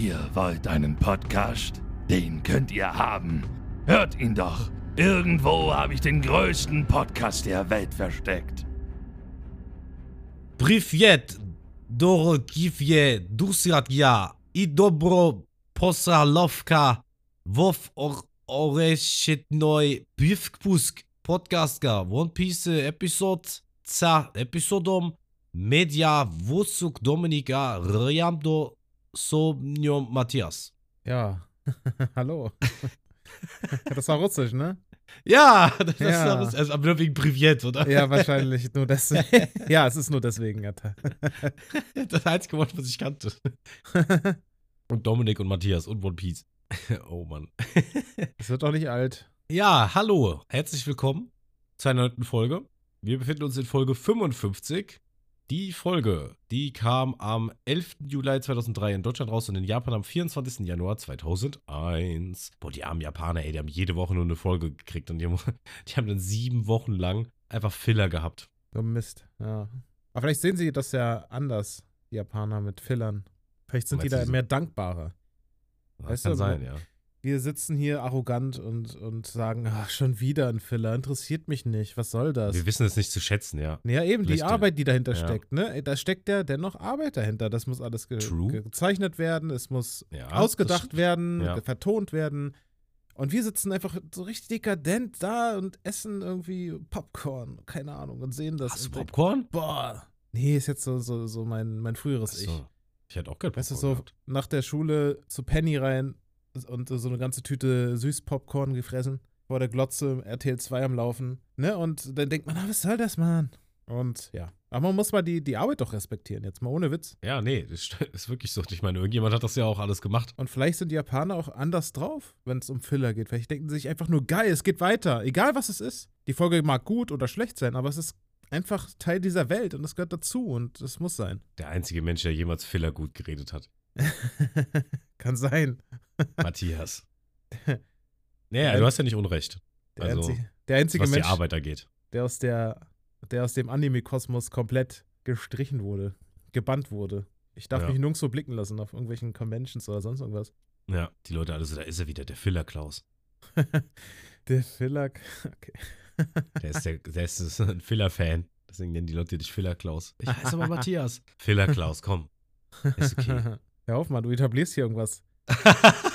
Ihr wollt einen Podcast? Den könnt ihr haben. Hört ihn doch. Irgendwo habe ich den größten Podcast der Welt versteckt. Privet, Dorokivje, i dobro posalovka, wov or oreshitnoj pivkpusk podcastka, One Piece episode ca episodom media vusuk Dominika Riamdo Somnio Matthias. Ja, hallo. das war russisch, ne? Ja, das Ja. ist also, aber nur wegen Privet, oder? Ja, wahrscheinlich nur deswegen. ja, es ist nur deswegen. Alter. Das einzige Wort, was ich kannte. Und Dominik und Matthias und One Piece. Oh Mann. Es wird doch nicht alt. Ja, hallo. Herzlich willkommen zu einer neuen Folge. Wir befinden uns in Folge 55. Die Folge, die kam am 11. Juli 2003 in Deutschland raus und in Japan am 24. Januar 2001. Boah, die armen Japaner, ey, die haben jede Woche nur eine Folge gekriegt und die haben, die haben dann sieben Wochen lang einfach Filler gehabt. So Mist. Ja. Aber vielleicht sehen sie das ja anders, die Japaner mit Fillern. Vielleicht sind die da so- mehr dankbarer. Das Weißt kann du, sein, ja. Wir sitzen hier arrogant und, und sagen, ach, schon wieder ein Filler, interessiert mich nicht, was soll das? Wir wissen es nicht zu schätzen, ja. Ja, eben die Vielleicht, äh, Arbeit, die dahinter ja. steckt, ne? Da steckt ja dennoch Arbeit dahinter. Das muss alles ge True. gezeichnet werden, es muss ja ausgedacht werden, Ja. vertont werden. Und wir sitzen einfach so richtig dekadent da und essen irgendwie Popcorn, keine Ahnung, und sehen das. Hast du und denken, Popcorn? Boah. Nee, ist jetzt so, so, so mein, mein früheres Ich. Achso. Ich hätte auch gerne Weißt du, Popcorn so gehabt. nach der Schule zu Penny rein und so eine ganze Tüte Süßpopcorn gefressen, vor der Glotze, RTL 2 am Laufen, ne? Und dann denkt man, ah, was soll das, Mann? Und ja, aber man muss mal die, die Arbeit doch respektieren, jetzt mal ohne Witz. Ja, nee, das st- ist wirklich so. Ich meine, irgendjemand hat das ja auch alles gemacht. Und vielleicht sind die Japaner auch anders drauf, wenn es um Filler geht. Vielleicht denken sie sich einfach nur, geil, es geht weiter, egal was es ist. Die Folge mag gut oder schlecht sein, aber es ist einfach Teil dieser Welt und es gehört dazu und es muss sein. Der einzige Mensch, der jemals Filler gut geredet hat. Kann sein. Matthias. Naja, du hast ja nicht Unrecht, Der, Also, einzige, der einzige was die Mensch, Arbeit angeht. der aus der, der aus dem Anime-Kosmos komplett gestrichen wurde, gebannt wurde. Ich darf Ja. mich nirgendwo blicken lassen auf irgendwelchen Conventions oder sonst irgendwas. Ja, die Leute alle so, da ist er wieder, der Filler-Klaus. Der Filler. Okay. Der ist, der, der ist so ein Filler-Fan. Deswegen nennen die Leute dich Filler-Klaus. Ich heiße aber Matthias. Filler-Klaus, komm. Ist okay. Hör auf, Mann, du etablierst hier irgendwas.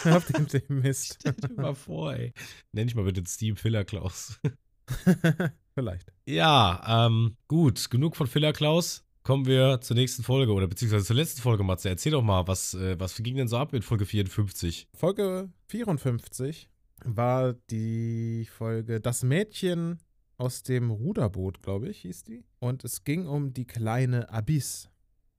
Hör auf dem, dem Mist. Stell dir mal vor, ey. Nenn ich mal bitte Steam Filler-Klaus. Vielleicht. Ja, ähm, gut, genug von Filler Klaus. Kommen wir zur nächsten Folge oder beziehungsweise zur letzten Folge, Matze. Erzähl doch mal, was, äh, was ging denn so ab in Folge 54? Folge 54 war die Folge Das Mädchen aus dem Ruderboot, glaube ich, hieß die. Und es ging um die kleine Abyss.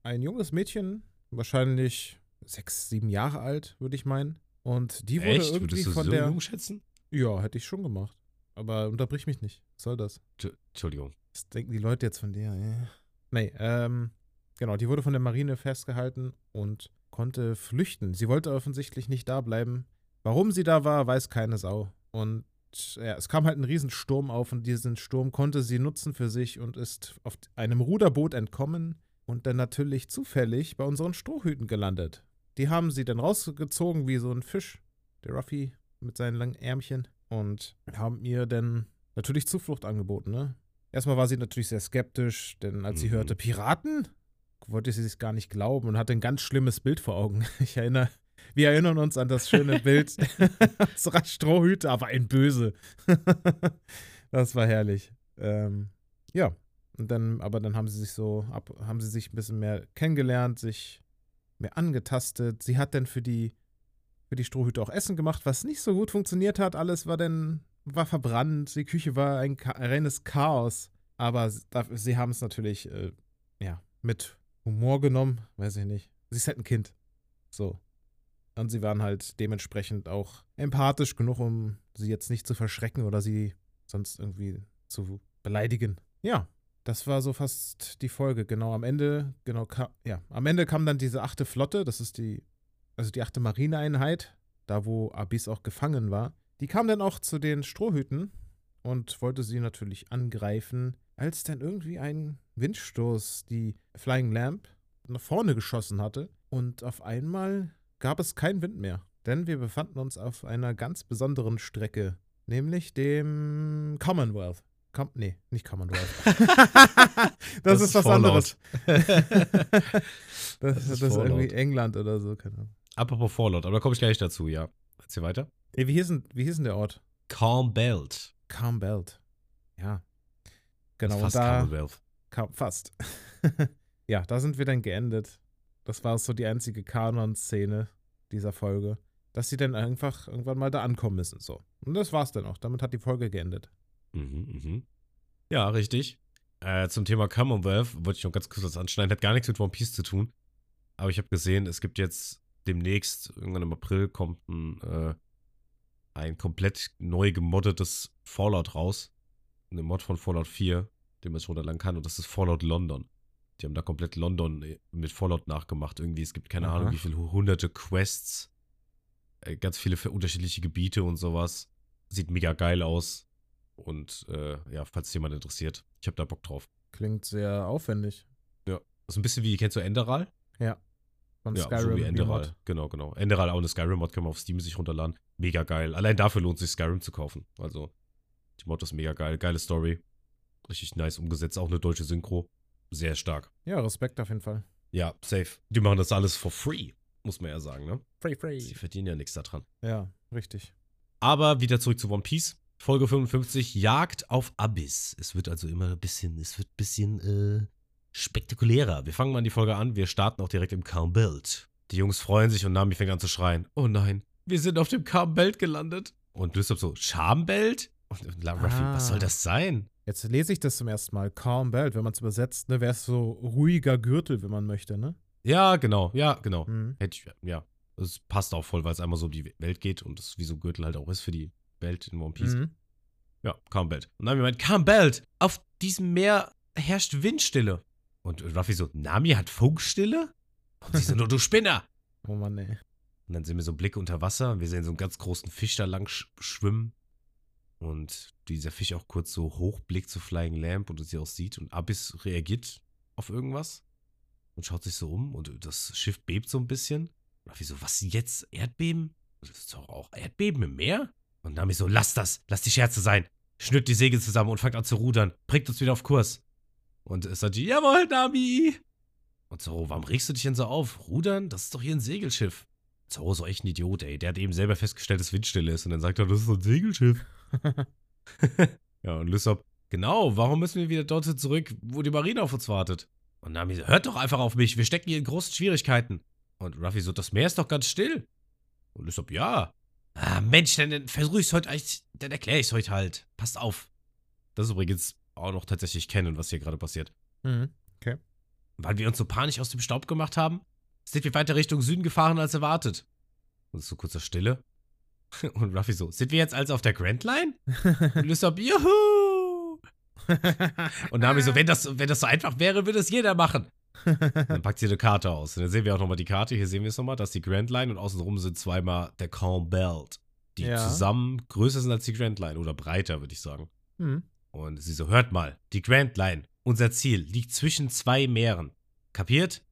Ein junges Mädchen, wahrscheinlich sechs, sieben Jahre alt, würde ich meinen. Und die wurde Echt? irgendwie Würdest du von so der. jung schätzen? Ja, hätte ich schon gemacht. Aber unterbrich mich nicht. Was soll das? Entschuldigung. Was denken die Leute jetzt von dir? Ja. Nee, ähm, genau, die wurde von der Marine festgehalten und konnte flüchten. Sie wollte offensichtlich nicht da bleiben. Warum sie da war, weiß keine Sau. Und ja, es kam halt ein Riesensturm auf und diesen Sturm konnte sie nutzen für sich und ist auf einem Ruderboot entkommen und dann natürlich zufällig bei unseren Strohhüten gelandet. Die haben sie dann rausgezogen wie so ein Fisch, der Ruffy mit seinen langen Ärmchen und haben ihr dann natürlich Zuflucht angeboten, ne? Erstmal war sie natürlich sehr skeptisch, denn als sie Mhm. hörte Piraten, wollte sie es gar nicht glauben und hatte ein ganz schlimmes Bild vor Augen. Ich erinnere, wir erinnern uns an das schöne Bild unserer Strohhüte, aber ein Böse. das war herrlich. Ähm, ja, und dann, aber dann haben sie sich so, ab, haben sie sich ein bisschen mehr kennengelernt, sich mehr angetastet. Sie hat dann für die, für die Strohhüte auch Essen gemacht, was nicht so gut funktioniert hat. Alles war dann, war verbrannt. Die Küche war ein, reines Chaos. Aber sie haben es natürlich, äh, ja, mit Humor genommen. Weiß ich nicht. Sie ist halt ein Kind. So. Und sie waren halt dementsprechend auch empathisch genug, um sie jetzt nicht zu verschrecken oder sie sonst irgendwie zu beleidigen. Ja, das war so fast die Folge. Genau am Ende, genau, ka- ja, am Ende kam dann diese achte Flotte, das ist die, also die achte Marineeinheit, da wo Abyss auch gefangen war. Die kam dann auch zu den Strohhüten und wollte sie natürlich angreifen, als dann irgendwie ein Windstoß die Flying Lamp nach vorne geschossen hatte und auf einmal gab es keinen Wind mehr, denn wir befanden uns auf einer ganz besonderen Strecke, nämlich dem Commonwealth. Com nee, nicht Commonwealth. das, Das ist ist was Fallout. anderes. das, das, ist ist Fallout. irgendwie England oder so, keine Ahnung. Apropos Fallout, aber da komme ich gleich dazu, ja. Erzähl weiter. Ey, wie, hieß denn, wie hieß denn der Ort? Calm Belt. Calm Belt. Ja. Genau, Das ist fast da Commonwealth. kam fast. ja, da sind wir dann geendet. Das war so die einzige Kanon-Szene dieser Folge, dass sie dann einfach irgendwann mal da ankommen müssen. So. Und das war's dann auch. Damit hat die Folge geendet. Mhm, mhm. Ja, richtig. Äh, zum Thema Commonwealth wollte ich noch ganz kurz was anschneiden. Hat gar nichts mit One Piece zu tun. Aber ich habe gesehen, es gibt jetzt demnächst, irgendwann im April, kommt ein, äh, ein komplett neu gemoddetes Fallout raus. Eine Mod von Fallout 4, den man sich runterladen kann. Und das ist Fallout London. Die haben da komplett London äh, mit Fallout nachgemacht. Irgendwie, es gibt keine Aha. Ahnung, wie viele hunderte Quests. Äh, ganz viele für unterschiedliche Gebiete und sowas. Sieht mega geil aus. Und äh, ja, falls jemand interessiert, ich habe da Bock drauf. Klingt sehr aufwendig. Das ist ein bisschen wie, kennst du Enderal? Ja. Von Ja, Skyrim. so wie Enderal. Genau, genau. Enderal auch eine Skyrim-Mod kann man auf Steam sich runterladen. Mega geil. Allein dafür lohnt sich Skyrim zu kaufen. Also, die Mod ist mega geil. Geile Story. Richtig nice umgesetzt. Auch eine deutsche Synchro. Sehr stark. Ja, Respekt auf jeden Fall. Ja, safe. Die machen das alles for free. Muss man ja sagen, ne? Free, free. Sie verdienen ja nichts daran. Ja, richtig. Aber wieder zurück zu One Piece. Folge 55, Jagd auf Abyss. Es wird also immer ein bisschen, es wird ein bisschen äh, spektakulärer. Wir fangen mal an die Folge an. Wir starten auch direkt im Calm Belt. Die Jungs freuen sich und Nami fängt an zu schreien. Oh nein, wir sind auf dem Calm Belt gelandet. Und Lysop so, Schambelt? Und La Ruffy, Ah. was soll das sein? Jetzt lese ich das zum ersten Mal. Calm Belt, wenn man es übersetzt, ne, wäre es so ruhiger Gürtel, wenn man möchte, ne? Ja, genau, ja, genau. Mhm. Hätte ich, ja. Das passt auch voll, weil es einmal so um die Welt geht und das wie so ein Gürtel halt auch ist für die Welt in One Piece. Mhm. Ja, Calm Belt. Und Nami meint, Calm Belt, auf diesem Meer herrscht Windstille. Und Ruffy so, Nami hat Funkstille? Und sie so, nur du Spinner. Oh Mann, ey. Und dann sehen wir so Blicke unter Wasser und wir sehen so einen ganz großen Fisch da lang sch schwimmen. Und dieser Fisch auch kurz so hochblickt zu Flying Lamp und sie auch sieht. Und Abyss reagiert auf irgendwas und schaut sich so um und das Schiff bebt so ein bisschen. Ruffy so, was jetzt? Erdbeben? Das ist doch auch Erdbeben im Meer? Und Nami so, lass das, lass die Scherze sein. Schnürt die Segel zusammen und fangt an zu rudern. Bringt uns wieder auf Kurs. Und Sanji, jawohl, Nami. Und Zoro, warum regst du dich denn so auf? Rudern? Das ist doch hier ein Segelschiff. Zoro ist doch echt ein Idiot, ey. Der hat eben selber festgestellt, dass Windstille ist. Und dann sagt er, das ist ein Segelschiff. ja, und Lysop, genau, warum müssen wir wieder dorthin zurück, wo die Marine auf uns wartet? Und Nami, so, hört doch einfach auf mich, wir stecken hier in großen Schwierigkeiten. Und Ruffy so, das Meer ist doch ganz still. Und Lysop, ja. Ah, Mensch, dann, dann versuche ich es heute, echt- dann erkläre ich es heute halt. Passt auf. Das ist übrigens auch noch tatsächlich kennen, was hier gerade passiert. Mhm. Weil wir uns so panisch aus dem Staub gemacht haben, sind wir weiter Richtung Süden gefahren als erwartet. Und so kurzer Stille. Und Ruffy so, sind wir jetzt also auf der Grand Line? Und Lysop, juhu! Und Nami so, wenn das, wenn das so einfach wäre, würde es jeder machen. Dann packt sie eine Karte aus. Und dann sehen wir auch nochmal die Karte. Hier sehen wir es nochmal. Das ist die Grand Line und außenrum sind zweimal der Calm Belt. Die Ja. zusammen größer sind als die Grand Line. Oder breiter, würde ich sagen. Mhm. Und sie so, hört mal, die Grand Line, unser Ziel, liegt zwischen zwei Meeren. Kapiert?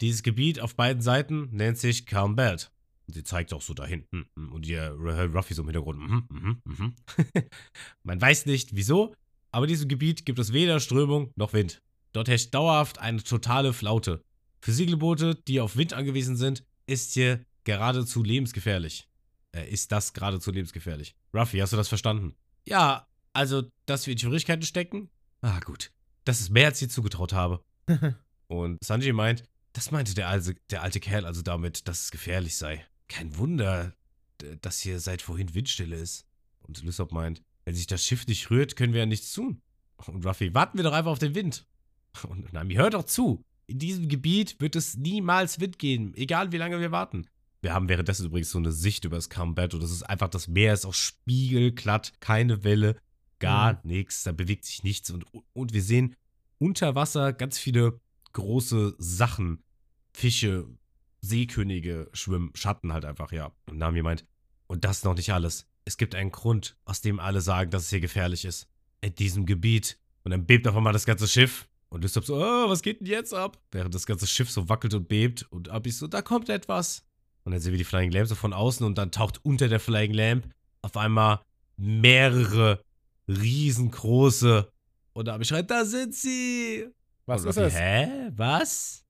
Dieses Gebiet auf beiden Seiten nennt sich Calm Belt. Und sie zeigt auch so da hinten. Und ihr Ruffy so im Hintergrund. Mhm, mhm, mhm. Man weiß nicht, wieso, aber in diesem Gebiet gibt es weder Strömung noch Wind. Dort herrscht dauerhaft eine totale Flaute. Für Segelboote, die auf Wind angewiesen sind, ist hier geradezu lebensgefährlich. Äh, ist das geradezu lebensgefährlich. Ruffy, hast du das verstanden? Ja, also, dass wir in Schwierigkeiten stecken? Ah, gut. Das ist mehr, als ich dir zugetraut habe. Und Sanji meint, das meinte der alte, der alte Kerl also damit, dass es gefährlich sei. Kein Wunder, dass hier seit vorhin Windstille ist. Und Lysop meint, wenn sich das Schiff nicht rührt, können wir ja nichts tun. Und Ruffy, warten wir doch einfach auf den Wind. Und Nami, hör doch zu. In diesem Gebiet wird es niemals Wind geben, egal wie lange wir warten. Wir haben währenddessen übrigens so eine Sicht über das Combat und das ist einfach, das Meer ist auch spiegelglatt, keine Welle, gar Mhm. nichts, da bewegt sich nichts und, und wir sehen unter Wasser ganz viele große Sachen, Fische, Seekönige schwimmen, Schatten halt einfach, ja. Und Nami meint, und das ist noch nicht alles. Es gibt einen Grund, aus dem alle sagen, dass es hier gefährlich ist. In diesem Gebiet. Und dann bebt auf einmal das ganze Schiff. Und Lysop so, oh, was geht denn jetzt ab? Während das ganze Schiff so wackelt und bebt. Und Abi so, da kommt etwas. Und dann sehen wir die Flying Lamp so von außen und dann taucht unter der Flying Lamp auf einmal mehrere riesengroße. Und ich schreit, da sind sie! Was und ist das? Hä? Was?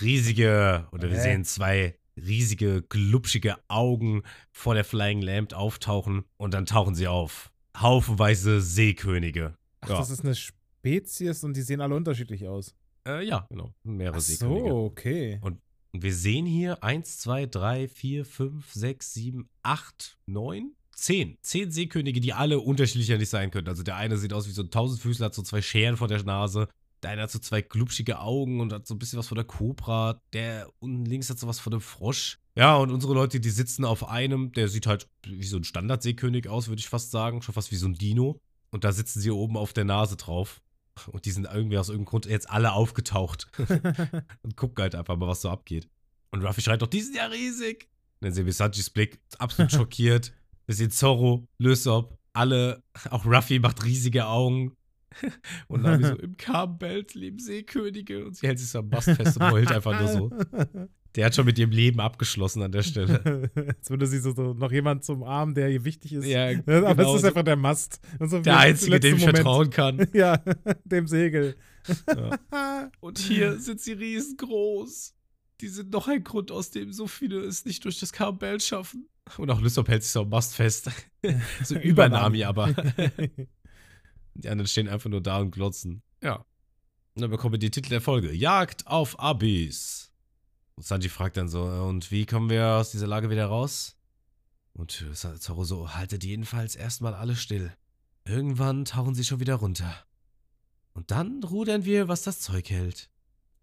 Riesige, oder wir Hä? sehen zwei riesige, glubschige Augen vor der Flying Lamp auftauchen und dann tauchen sie auf. Haufenweise Seekönige. Ach, ja. das ist eine Spezies und die sehen alle unterschiedlich aus. Äh, ja, genau. Mehrere Ach Seekönige. so, okay. Und wir sehen hier 1, 2, 3, 4, 5, 6, 7, 8, 9, 10. 10 Seekönige, die alle unterschiedlicher nicht sein können. Also der eine sieht aus wie so ein Tausendfüßler, hat so zwei Scheren vor der Nase. Der eine hat so zwei glubschige Augen und hat so ein bisschen was von der Kobra. Der unten links hat so was von dem Frosch. Ja, und unsere Leute, die sitzen auf einem, der sieht halt wie so ein Standardseekönig aus, würde ich fast sagen. Schon fast wie so ein Dino. Und da sitzen sie oben auf der Nase drauf. Und die sind irgendwie aus irgendeinem Grund jetzt alle aufgetaucht. und gucken halt einfach mal, was so abgeht. Und Ruffy schreit doch, die sind ja riesig. Und dann sehen wir Sanjis Blick, absolut schockiert. Wir sehen Zorro, Lysop, alle, auch Ruffy macht riesige Augen. Und Nami so, im Karmbelt leben Seekönige. Und sie hält sich so am Mast fest und heult einfach nur so. Der hat schon mit ihrem Leben abgeschlossen an der Stelle. Jetzt würde sie so, so noch jemand zum Arm, der ihr wichtig ist. Ja, Aber genau es ist so. einfach der Mast. So Der Einzige, dem ich Moment. vertrauen kann. Ja, dem Segel. Ja. Und hier sind sie riesengroß. Die sind noch ein Grund, aus dem so viele es nicht durch das Karmbelt schaffen. Und auch Lysop hält sich so am Mast fest. so über Nami aber. Die anderen stehen einfach nur da und glotzen. Ja. Und dann bekommen wir die Titel der Folge. Jagd auf Abis. Und Sanji fragt dann so, und wie kommen wir aus dieser Lage wieder raus? Und Zoro so, haltet jedenfalls erstmal alle still. Irgendwann tauchen sie schon wieder runter. Und dann rudern wir, was das Zeug hält.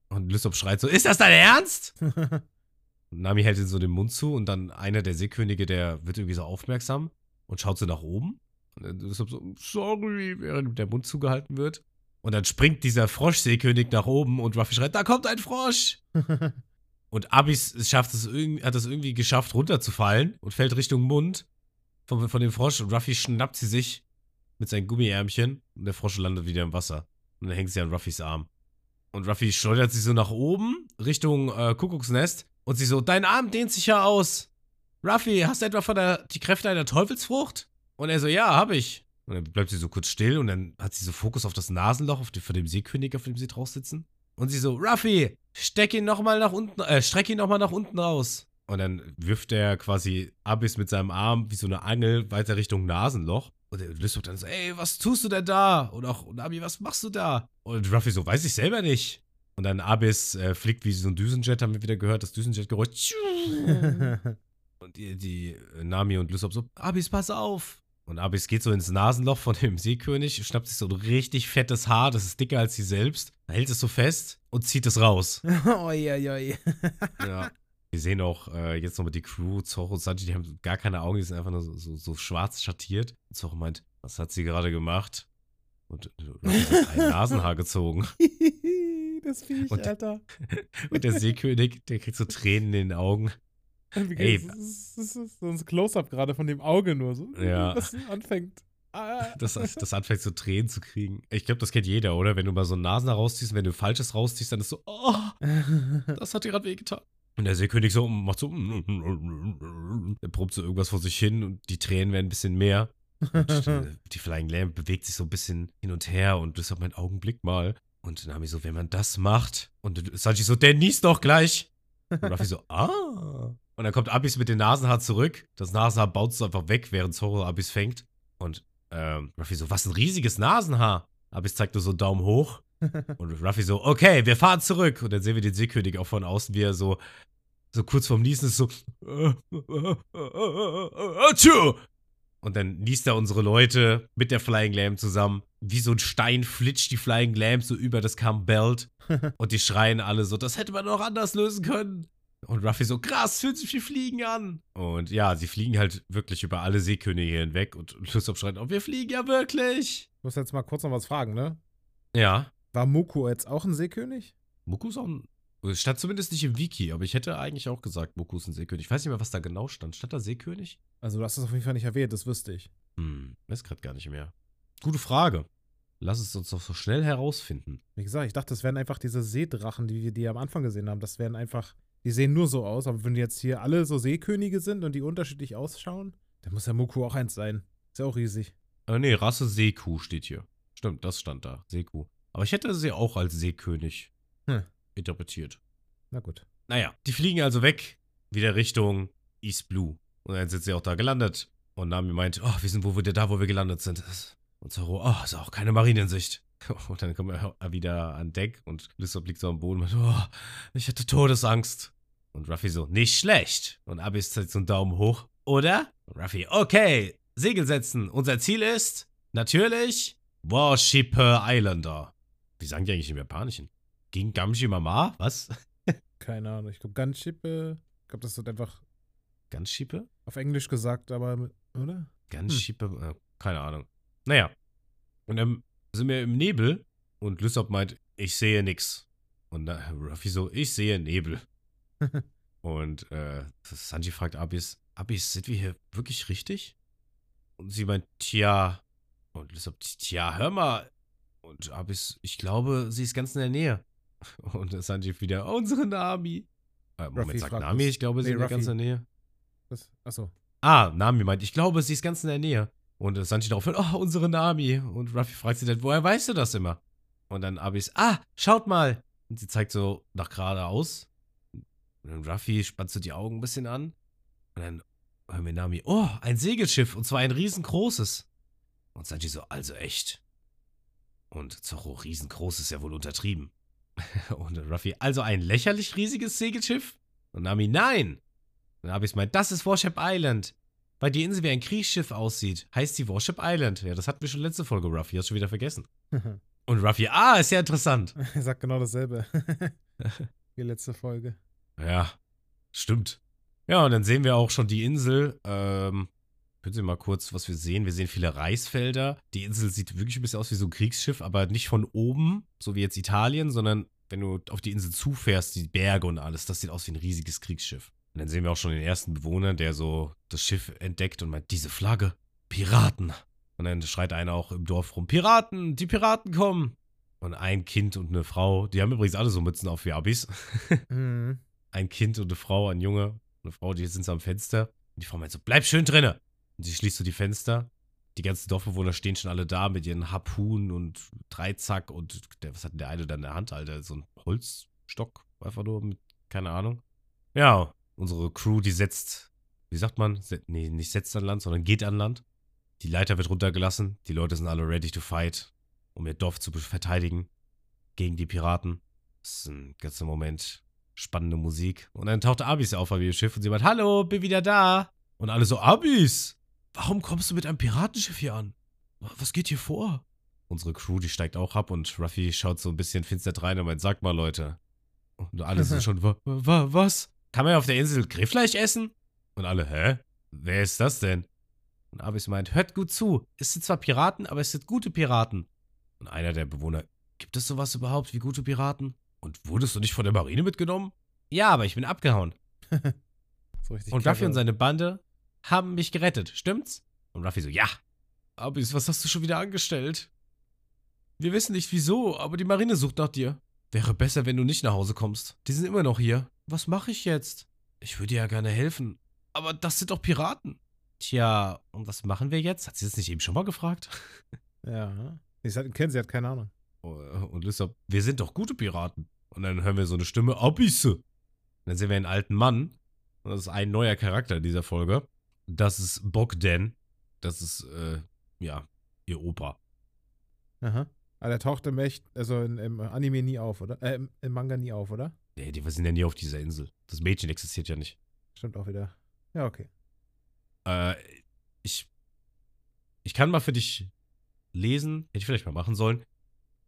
Und Lysop schreit so, ist das dein Ernst? Und Nami hält ihm so den Mund zu und dann einer der Seekönige, der wird irgendwie so aufmerksam und schaut so nach oben. Und dann Lysop so, sorry, während der Mund zugehalten wird. Und dann springt dieser Frosch-Seekönig nach oben und Ruffy schreit, da kommt ein Frosch! Und Abis schafft es hat es irgendwie geschafft, runterzufallen und fällt Richtung Mund von, von dem Frosch. Und Ruffy schnappt sie sich mit seinen Gummiärmchen und der Frosch landet wieder im Wasser. Und dann hängt sie an Ruffys Arm. Und Ruffy schleudert sie so nach oben, Richtung äh, Kuckucksnest. Und sie so, dein Arm dehnt sich ja aus. Ruffy, hast du etwa von der, die Kräfte einer Teufelsfrucht? Und er so, ja, hab ich. Und dann bleibt sie so kurz still und dann hat sie so Fokus auf das Nasenloch auf die, von dem Seekönig, auf dem sie drauf sitzen. Und sie so, Ruffy, steck ihn nochmal nach unten, äh, streck ihn nochmal nach unten raus. Und dann wirft er quasi Abyss mit seinem Arm wie so eine Angel weiter Richtung Nasenloch. Und der Lysop dann so, ey, was tust du denn da? Und auch Nami, was machst du da? Und Ruffy so, weiß ich selber nicht. Und dann Abyss äh, fliegt wie so ein Düsenjet, haben wir wieder gehört, das Düsenjet-Geräusch. Und die, die Nami und Lysop so, Abyss, pass auf. Und Abyss geht so ins Nasenloch von dem Seekönig, schnappt sich so ein richtig fettes Haar, das ist dicker als sie selbst, hält es so fest und zieht es raus. oi, oi, oi. Ja. Wir sehen auch äh, jetzt nochmal die Crew, Zorro und Sanji, die haben gar keine Augen, die sind einfach nur so, so, so schwarz schattiert. Und Zorro meint, was hat sie gerade gemacht? Und äh, Ruffy hat ein Nasenhaar gezogen. das Viech, Und- Alter. Und der Seekönig, der kriegt so Tränen in den Augen. Ey. Das ist, das so ein Close-Up gerade von dem Auge nur so. Ja. Was anfängt. Ah. Das, das anfängt so Tränen zu kriegen. Ich glaube, das kennt jeder, oder? Wenn du mal so ein Nasenhaar rausziehst, wenn du Falsches rausziehst, dann ist so, oh, das hat dir gerade wehgetan. Und der Seekönig so macht so, der probt so irgendwas vor sich hin und die Tränen werden ein bisschen mehr. Und die, die Flying Lamp bewegt sich so ein bisschen hin und her und das hat mein Augenblick mal. Und Nami so, wenn man das macht. Und Sanji so, der niest doch gleich. Und Ruffy so, ah. Und dann kommt Abis mit dem Nasenhaar zurück. Das Nasenhaar baut so einfach weg, während Zoro Abis fängt. Und ähm, Ruffy so, was ein riesiges Nasenhaar. Abis zeigt nur so einen Daumen hoch. Und Ruffy so, okay, wir fahren zurück. Und dann sehen wir den Seekönig auch von außen, wie er so, so kurz vorm Niesen ist, so. Und dann niest er unsere Leute mit der Flying Lamp zusammen. Wie so ein Stein flitscht die Flying Lamp so über das Camp Belt. Und die schreien alle so, das hätte man doch anders lösen können. Und Ruffy so, krass, fühlt sich wie Fliegen an. Und ja, sie fliegen halt wirklich über alle Seekönige hinweg. Und Lysop schreit, oh, wir fliegen ja wirklich. Ich muss jetzt mal kurz noch was fragen, ne? Ja. War Muku jetzt auch ein Seekönig? Muku ist auch ein. Es stand zumindest nicht im Wiki, aber ich hätte eigentlich auch gesagt, Muku ist ein Seekönig. Ich weiß nicht mehr, was da genau stand. Stand da Seekönig? Also, du hast das auf jeden Fall nicht erwähnt, das wüsste ich. Hm, weiß gerade gar nicht mehr. Gute Frage. Lass es uns doch so schnell herausfinden. Wie gesagt, ich dachte, das wären einfach diese Seedrachen, die wir die am Anfang gesehen haben. Das wären einfach, die sehen nur so aus. Aber wenn jetzt hier alle so Seekönige sind und die unterschiedlich ausschauen, dann muss der Muku auch eins sein. Ist ja auch riesig. Äh, nee, Rasse Seekuh steht hier. Stimmt, das stand da. Seekuh. Aber ich hätte sie auch als Seekönig Hm. interpretiert. Na gut. Naja, die fliegen also weg, wieder Richtung East Blue. Und dann sind sie auch da gelandet. Und Nami meint, oh, wir sind wo wieder da, wo wir gelandet sind. Und Zoro, oh, ist auch keine Marine in Sicht. Und dann kommen wir wieder an Deck und Lissop liegt so am Boden und meint, oh, ich hatte Todesangst. Und Ruffy so, nicht schlecht. Und Abis zeigt so einen Daumen hoch, oder? Und Ruffy, okay, Segel setzen. Unser Ziel ist, natürlich, Worshipper Islander. Wie sagen die eigentlich im Japanischen? Gegen Gamji Mama? Was? Keine Ahnung. Ich glaube, Gunship, ich glaube, das wird einfach Ganshippe? auf Englisch gesagt, aber, oder? Ganshippe? Äh, keine Ahnung. Naja. Und dann sind wir im Nebel und Lysop meint, ich sehe nix. Und Ruffy so, ich sehe Nebel. Und äh, Sanji fragt Abis, Abis, sind wir hier wirklich richtig? Und sie meint, tja. Und Lysop, tja, hör mal. Und Abis, ich glaube, sie ist ganz in der Nähe. Und Sanji wieder, unsere Nami. Äh, Moment, Ruffy sagt Nami, ich glaube, sie Nee, ist ganz in der Nähe. Das, achso. Ah, Nami meint, ich glaube, sie ist ganz in der Nähe. Und äh, Sanji daraufhin, oh, unsere Nami. Und Ruffy fragt sie dann, woher weißt du das immer? Und dann Abis, ah, schaut mal. Und sie zeigt so nach geradeaus. Und dann Ruffy spannt so die Augen ein bisschen an. Und dann hören wir Nami, oh, ein Segelschiff. Und zwar ein riesengroßes. Und Sanji so, also echt. Und Zorro, riesengroß ist ja wohl untertrieben. Und Ruffy, also ein lächerlich riesiges Segelschiff? Und Nami, nein. Und Abis meint, das ist Warship Island. Weil die Insel wie ein Kriegsschiff aussieht, heißt sie Warship Island. Ja, das hatten wir schon letzte Folge, Ruffy. Hast schon wieder vergessen. Und Ruffy, ah, ist ja interessant. er sagt genau dasselbe. Wie letzte Folge. Ja, stimmt. Ja, und dann sehen wir auch schon die Insel. Ähm, können Sie mal kurz, was wir sehen? Wir sehen viele Reisfelder. Die Insel sieht wirklich ein bisschen aus wie so ein Kriegsschiff, aber nicht von oben, so wie jetzt Italien, sondern wenn du auf die Insel zufährst, die Berge und alles, das sieht aus wie ein riesiges Kriegsschiff. Und dann sehen wir auch schon den ersten Bewohner, der so das Schiff entdeckt und meint, diese Flagge, Piraten. Und dann schreit einer auch im Dorf rum, Piraten, die Piraten kommen. Und ein Kind und eine Frau, die haben übrigens alle so Mützen auf wie Abis Mhm. Ein Kind und eine Frau, ein Junge, eine Frau, die sind so am Fenster. Und die Frau meint so, bleib schön drinne. Und sie schließt so die Fenster. Die ganzen Dorfbewohner stehen schon alle da mit ihren Harpunen und Dreizack und der, was hat denn der eine da in der Hand, Alter? So ein Holzstock, einfach nur mit, keine Ahnung. Ja, unsere Crew, die setzt, wie sagt man? Se nee, nicht setzt an Land, sondern geht an Land. Die Leiter wird runtergelassen. Die Leute sind alle ready to fight, um ihr Dorf zu verteidigen gegen die Piraten. Das ist ein ganzer Moment spannende Musik. Und dann taucht Abis auf auf ihr Schiff und sie meint, hallo, bin wieder da. Und alle so, Abis, warum kommst du mit einem Piratenschiff hier an? Was geht hier vor? Unsere Crew, die steigt auch ab und Ruffy schaut so ein bisschen finster rein und meint, sagt mal, Leute. Und alle sind schon, wa, wa, was? Kann man auf der Insel Grillfleisch essen? Und alle, hä? Wer ist das denn? Und Abis meint, hört gut zu. Es sind zwar Piraten, aber es sind gute Piraten. Und einer der Bewohner, gibt es sowas überhaupt wie gute Piraten? Und wurdest du nicht von der Marine mitgenommen? Ja, aber ich bin abgehauen. So richtig Und Ruffy und seine Bande haben mich gerettet, stimmt's? Und Ruffy so, ja. Abis, was hast du schon wieder angestellt? Wir wissen nicht wieso, aber die Marine sucht nach dir. Wäre besser, wenn du nicht nach Hause kommst. Die sind immer noch hier. Was mache ich jetzt? Ich würde dir ja gerne helfen. Aber das sind doch Piraten. Tja, und was machen wir jetzt? Hat sie das nicht eben schon mal gefragt? Ja. Ich kennen sie, hat keine Ahnung. Und Lissop, wir sind doch gute Piraten. Und dann hören wir so eine Stimme, Abisse. Und dann sehen wir einen alten Mann. Und das ist ein neuer Charakter in dieser Folge. Das ist Bogdan. Das ist, äh, ja, ihr Opa. Aha. Aber der taucht im echt, also in, im Anime nie auf, oder? Äh, im, im Manga nie auf, oder? Nee, die sind ja nie auf dieser Insel. Das Mädchen existiert ja nicht. Stimmt auch wieder. Ja, okay. Äh, ich, ich kann mal für dich lesen. Hätte ich vielleicht mal machen sollen.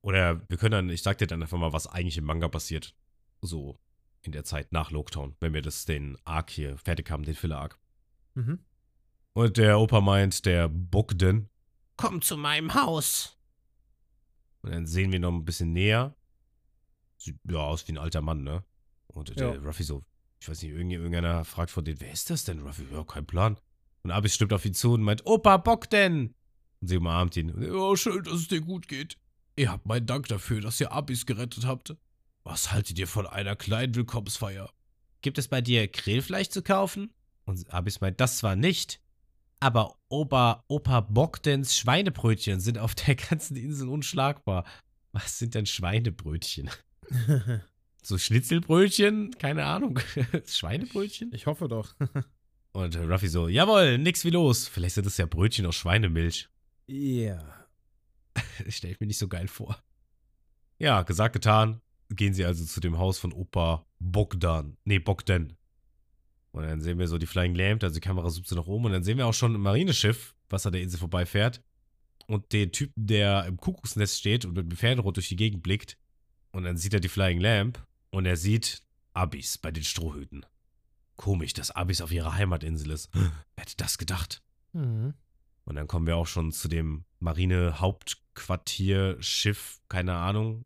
Oder wir können dann, ich sag dir dann einfach mal, was eigentlich im Manga passiert. So in der Zeit nach Lockdown, wenn wir das, den Arc hier fertig haben, den Filler-Arc. Mhm. Und der Opa meint, der Bogdan. Komm zu meinem Haus. Und dann sehen wir noch ein bisschen näher. Sieht ja aus wie ein alter Mann, ne? Und der Ja. Ruffy so, ich weiß nicht, irgend- irgendeiner fragt von denen, wer ist das denn, Ruffy? Ja, kein Plan. Und Abis stimmt auf ihn zu und meint, Opa Bogdan, Und sie umarmt ihn. Oh, schön, dass es dir gut geht. Ihr habt meinen Dank dafür, dass ihr Abis gerettet habt. Was haltet ihr von einer kleinen Willkommensfeier? Gibt es bei dir Grillfleisch zu kaufen? Und Abis meint, das zwar nicht, aber Opa, Opa Bogdens Schweinebrötchen sind auf der ganzen Insel unschlagbar. Was sind denn Schweinebrötchen? So Schnitzelbrötchen? Keine Ahnung. Schweinebrötchen? ich hoffe doch. Und Ruffy so, jawohl, nix wie los. Vielleicht sind das ja Brötchen aus Schweinemilch. Ja. Stell ich mir nicht so geil vor. Ja, gesagt, getan. Gehen sie also zu dem Haus von Opa Bogdan. Nee, Bogdan. Und dann sehen wir so die Flying Lamp, also die Kamera zoomt so nach oben. Und dann sehen wir auch schon ein Marineschiff, was an der Insel vorbeifährt. Und den Typen, der im Kuckucksnest steht und mit dem Pferdenrot durch die Gegend blickt. Und dann sieht er die Flying Lamp und er sieht Abis bei den Strohhüten. Komisch, dass Abis auf ihrer Heimatinsel ist. Wer hätte das gedacht? Mhm. Und dann kommen wir auch schon zu dem Marine-Hauptquartier-Schiff, keine Ahnung,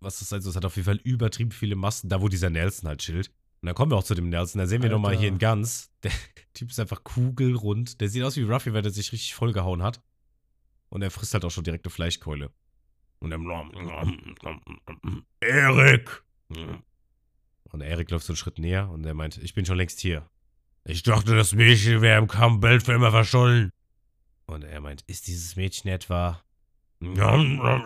was das soll. Es hat auf jeden Fall übertrieben viele Masten, da wo dieser Nelson halt chillt. Und dann kommen wir auch zu dem Nelson. Da sehen wir nochmal hier in ganz. Der Typ ist einfach kugelrund. Der sieht aus wie Ruffy, weil der sich richtig vollgehauen hat. Und er frisst halt auch schon direkt eine Fleischkeule. Und er. Erik! Und Erik läuft so einen Schritt näher und er meint, ich bin schon längst hier. Ich dachte, das Mädchen wäre im Kampfbelt für immer verschollen. Und er meint, ist dieses Mädchen etwa.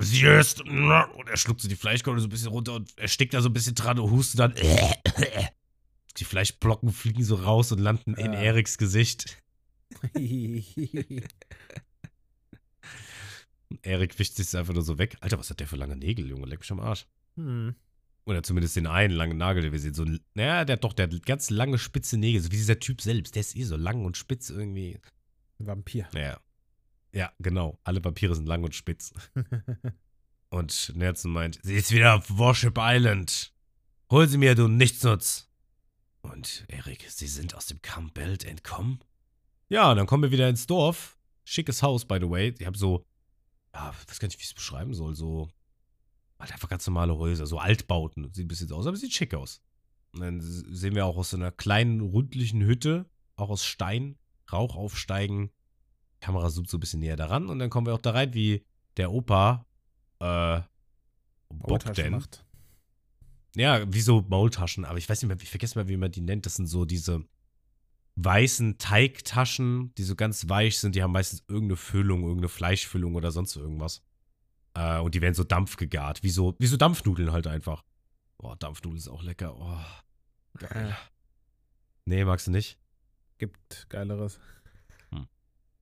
Sie ist. Und er schluckt so die Fleischkeule so ein bisschen runter und er stickt da so ein bisschen dran und hustet dann. Die Fleischblocken fliegen so raus und landen in Ja. Eriks Gesicht. Erik wischt sich einfach nur so weg. Alter, was hat der für lange Nägel, Junge? Leck mich am Arsch. hm. Oder zumindest den einen langen Nagel, den wir sehen. So, ein- naja, der hat doch, der hat ganz lange spitze Nägel, so wie dieser Typ selbst. Der ist eh so lang und spitz irgendwie. Vampir. Naja. Ja, genau. Alle Vampire sind lang und spitz. Und Nelson meint, sie ist wieder auf Warship Island. Hol sie mir, du Nichtsnutz. Und Erik, sie sind aus dem Campbelt entkommen? Ja, dann kommen wir wieder ins Dorf. Schickes Haus, by the way. Die haben so, ja, ich weiß gar nicht, wie ich es beschreiben soll. So, halt einfach ganz normale Häuser, so Altbauten. Sieht ein bisschen aus, aber sieht schick aus. Und dann sehen wir auch aus so einer kleinen, rundlichen Hütte, auch aus Stein, Rauch aufsteigen. Kamera zoomt so ein bisschen näher daran und dann kommen wir auch da rein, wie der Opa, äh, Bogdan. Ja, wie so Maultaschen, aber ich weiß nicht mehr, ich vergesse mal, wie man die nennt. Das sind so diese weißen Teigtaschen, die so ganz weich sind. Die haben meistens irgendeine Füllung, irgendeine Fleischfüllung oder sonst irgendwas. Äh, und die werden so dampfgegart, wie so, wie so Dampfnudeln halt einfach. Boah, Dampfnudeln ist auch lecker. Oh, geil. Nee, magst du nicht? Gibt Geileres.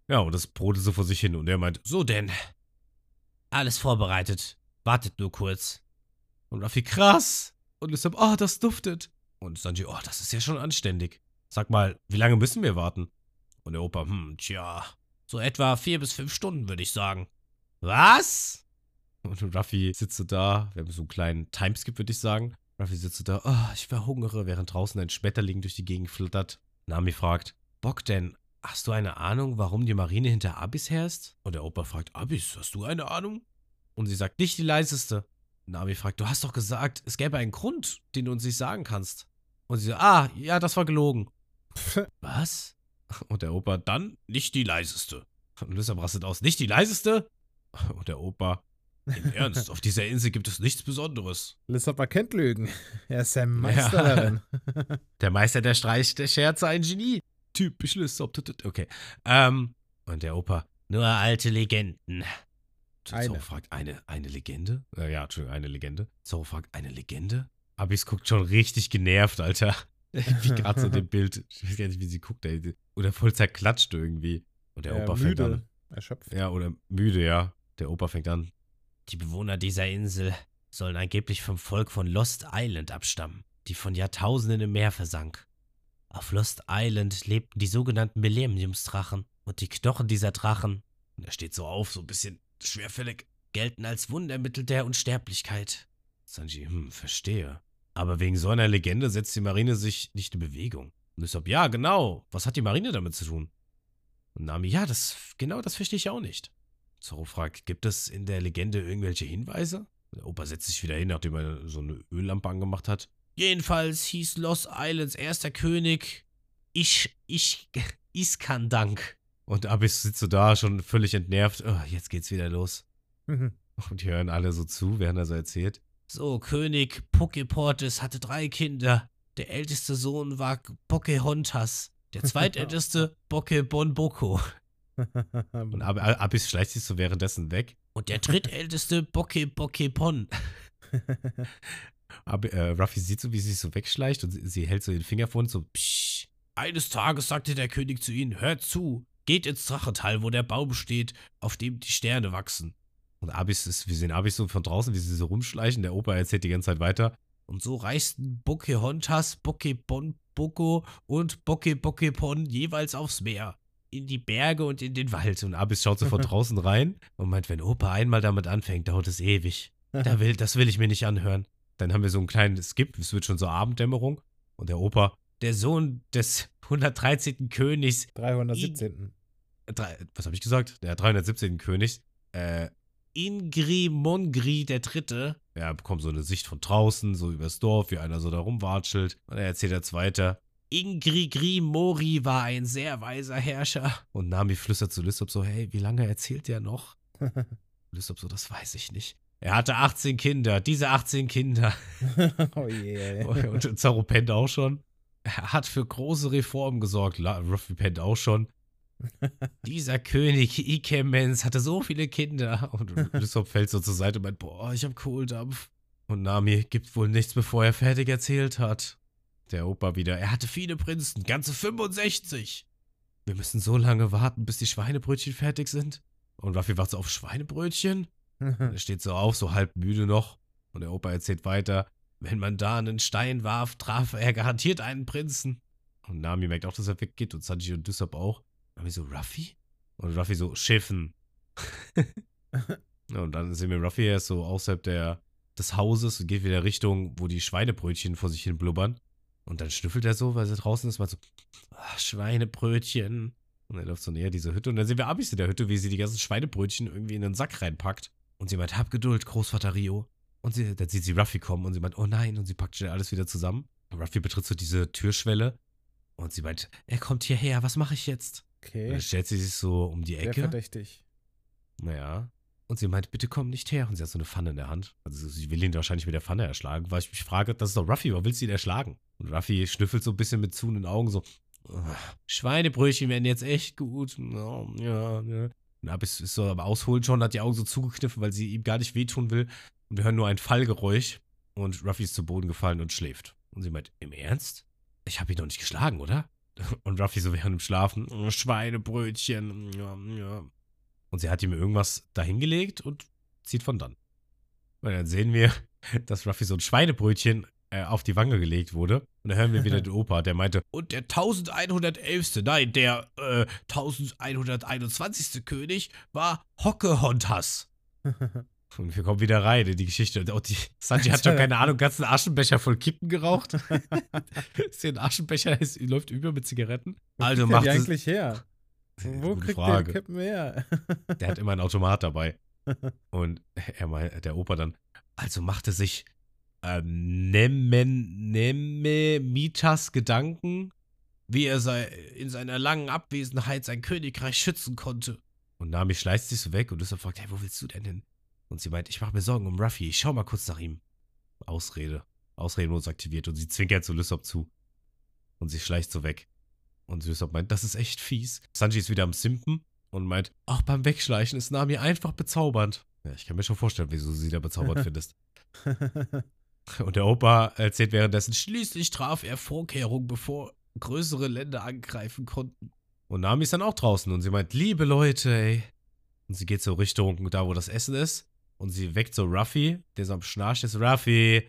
Ja, und das so vor sich hin und er meint, So denn. Alles vorbereitet. Wartet nur kurz. Und Raffi, krass. Und deshalb, oh, das duftet. Und Sanji, oh, das ist ja schon anständig. Sag mal, wie lange müssen wir warten? Und der Opa, hm, tja. So etwa vier bis fünf Stunden, würde ich sagen. Was? Und Ruffy sitzt so da, wir haben so einen kleinen Timeskip, würde ich sagen. Ruffy sitzt so da, oh, ich verhungere, während draußen ein Schmetterling durch die Gegend flattert. Nami fragt, Bogdan, hast du eine Ahnung, warum die Marine hinter Abis her ist? Und der Opa fragt, Abis, hast du eine Ahnung? Und sie sagt, nicht die leiseste. Nami fragt, du hast doch gesagt, es gäbe einen Grund, den du uns nicht sagen kannst. Und sie sagt, ah, ja, das war gelogen. Was? Und der Opa, dann nicht die leiseste. Und Lissab rastet aus, nicht die leiseste? Und der Opa, im Ernst, auf dieser Insel gibt es nichts Besonderes. Lissabber kennt Lügen. Er ist der Meister Ja. darin. Der Meister der Streich, der Scherze, ein Genie. Typisch tut- Okay. Ähm, und der Opa, Nur alte Legenden. Eine. Zoro fragt, eine, eine Legende? Äh, ja, Entschuldigung, eine Legende. Zoro fragt, eine Legende? Abis guckt schon richtig genervt, Alter. wie gerade so dem Bild. Ich weiß gar nicht, wie sie guckt. Ey. Oder voll zerklatscht irgendwie. Und der Ja, Opa fängt an. müde. Erschöpft. Ja, oder müde, ja. Der Opa fängt an. Die Bewohner dieser Insel sollen angeblich vom Volk von Lost Island abstammen, die von Jahrtausenden im Meer versank. Auf Lost Island lebten die sogenannten Millenniumsdrachen und die Knochen dieser Drachen, er steht so auf, so ein bisschen schwerfällig. gelten als Wundermittel der Unsterblichkeit. Sanji, hm, verstehe. Aber wegen so einer Legende setzt die Marine sich nicht in Bewegung. Und deshalb, ja, genau. Was hat die Marine damit zu tun? Und Nami, ja, das, genau das verstehe ich auch nicht. Zoro fragt, gibt es in der Legende irgendwelche Hinweise? Der Opa setzt sich wieder hin, nachdem er so eine Öllampe angemacht hat. Jedenfalls hieß Lost Islands erster König Ich, ich, Iskandank. Und Abis sitzt so da, schon völlig entnervt. Oh, jetzt geht's wieder los. Und die hören alle so zu, während er so erzählt. So, König Pokeportes hatte drei Kinder. Der älteste Sohn war Pokehontas. Der zweitälteste Pokebonboko. Und Ab Abis schleicht sich so währenddessen weg. Und der drittälteste Boke Pokepon. Aber äh, Ruffy sieht so, wie sie sich so wegschleicht und sie, sie hält so den Finger vor und so, psch. Eines Tages sagte der König zu ihnen, hört zu, geht ins Drachental, wo der Baum steht, auf dem die Sterne wachsen. Und Abis ist, wir sehen Abis so von draußen, wie sie so rumschleichen. Der Opa erzählt die ganze Zeit weiter. Und so reisten Pokehontas, Pokebon Boko und Boke Pokepon jeweils aufs Meer. In die Berge und in den Wald. Und Abis schaut so von draußen rein und meint, wenn Opa einmal damit anfängt, dauert es ewig. Da will, das will ich mir nicht anhören. Dann haben wir so einen kleinen Skip, es wird schon so Abenddämmerung. Und der Opa, Der Sohn des 113. Königs, 317. drei, was habe ich gesagt? Der 317. Königs, äh, Ingri Mongri der Dritte, er bekommt so eine Sicht von draußen, so übers Dorf, wie einer so da rumwatschelt. Und er erzählt jetzt weiter. Ingri Gri Mori war ein sehr weiser Herrscher. Und Nami flüstert zu Lysop so, hey, wie lange erzählt der noch? Lysop so, das weiß ich nicht. Er hatte 18 Kinder, diese 18 Kinder. oh je. Und Zaro pennt auch schon. Er hat für große Reformen gesorgt. Ruffy pennt auch schon. Dieser König Ikemens hatte so viele Kinder. Und Lysop fällt so zur Seite und meint, boah, ich hab Kohldampf. Und Nami gibt wohl nichts, bevor er fertig erzählt hat. Der Opa wieder, er hatte viele Prinzen, ganze 65. Wir müssen so lange warten, bis die Schweinebrötchen fertig sind. Und Ruffy wacht so auf Schweinebrötchen. Er steht so auf, so halb müde noch. Und der Opa erzählt weiter, wenn man da einen Stein warf, traf er garantiert einen Prinzen. Und Nami merkt auch, dass er weggeht und Sanji und Dysop auch. Nami so, Ruffy? Und Ruffy so, Schiffen. Und dann sehen wir Ruffy, er ist so außerhalb der, des Hauses und geht wieder Richtung, wo die Schweinebrötchen vor sich hin blubbern. Und dann schnüffelt er so, weil er draußen ist, mal so, ah, Schweinebrötchen. Und er läuft so näher diese Hütte. Und dann sehen wir Abis in der Hütte, wie sie die ganzen Schweinebrötchen irgendwie in den Sack reinpackt. Und sie meint, hab Geduld, Großvater Rio. Und sie, dann sieht sie Ruffy kommen und sie meint, oh nein. Und sie packt schnell alles wieder zusammen. Und Ruffy betritt so diese Türschwelle. Und sie meint, er kommt hierher, was mache ich jetzt? Und Okay. dann stellt sie sich so um die Sehr Ecke. verdächtig. Naja. Und sie meint, bitte komm nicht her. Und sie hat so eine Pfanne in der Hand. Also sie will ihn wahrscheinlich mit der Pfanne erschlagen, weil ich mich frage, das ist doch Ruffy, warum willst du ihn erschlagen? Und Ruffy schnüffelt so ein bisschen mit zuhenden Augen so, "Ah, Schweinebrötchen wären jetzt echt gut. Ja, ja, ja. Und Abis ist so am Ausholen schon, hat die Augen so zugekniffen, weil sie ihm gar nicht wehtun will. Und wir hören nur ein Fallgeräusch. Und Ruffy ist zu Boden gefallen und schläft. Und sie meint, im Ernst? Ich habe ihn doch nicht geschlagen, oder? Und Ruffy so während dem Schlafen, "Oh, Schweinebrötchen. Und sie hat ihm irgendwas dahingelegt und zieht von dann. Und dann sehen wir, dass Ruffy so ein Schweinebrötchen äh, auf die Wange gelegt wurde. Und dann hören wir wieder den Opa, der meinte, Und der 1111. Nein, der äh, 1121. König war Hockehontas. und wir kommen wieder rein in die Geschichte. Und die Sanji hat schon keine Ahnung, ganzen Aschenbecher voll Kippen geraucht. ist hier ein Aschenbecher, ist, läuft über mit Zigaretten. Also Wo kriegt macht der die eigentlich her? Wo Gute kriegt der Frage. die Kippen her? Der hat immer einen Automat dabei. Und er meint, der Opa dann, also machte sich Nemen, Nememitas Gedanken, Wie er sei, in seiner langen Abwesenheit sein Königreich schützen konnte. Und Nami schleicht sich so weg und Lysop fragt, hey, wo willst du denn hin? Und sie meint, ich mache mir Sorgen um Ruffy, ich schau mal kurz nach ihm. Ausrede. Ausredenmodus aktiviert und sie zwinkert zu Lysop zu. Und sie schleicht so weg. Und Lysop meint, das ist echt fies. Sanji ist wieder am Simpen und meint, auch beim Wegschleichen ist Nami einfach bezaubernd. Ja, ich kann mir schon vorstellen, wieso du sie da bezaubert findest. Und der Opa erzählt währenddessen, Schließlich traf er Vorkehrungen, bevor größere Länder angreifen konnten. Und Nami ist dann auch draußen und sie meint, liebe Leute, ey. Und sie geht so Richtung da, wo das Essen ist. Und sie weckt so Ruffy, der so am Schnarch ist, Ruffy.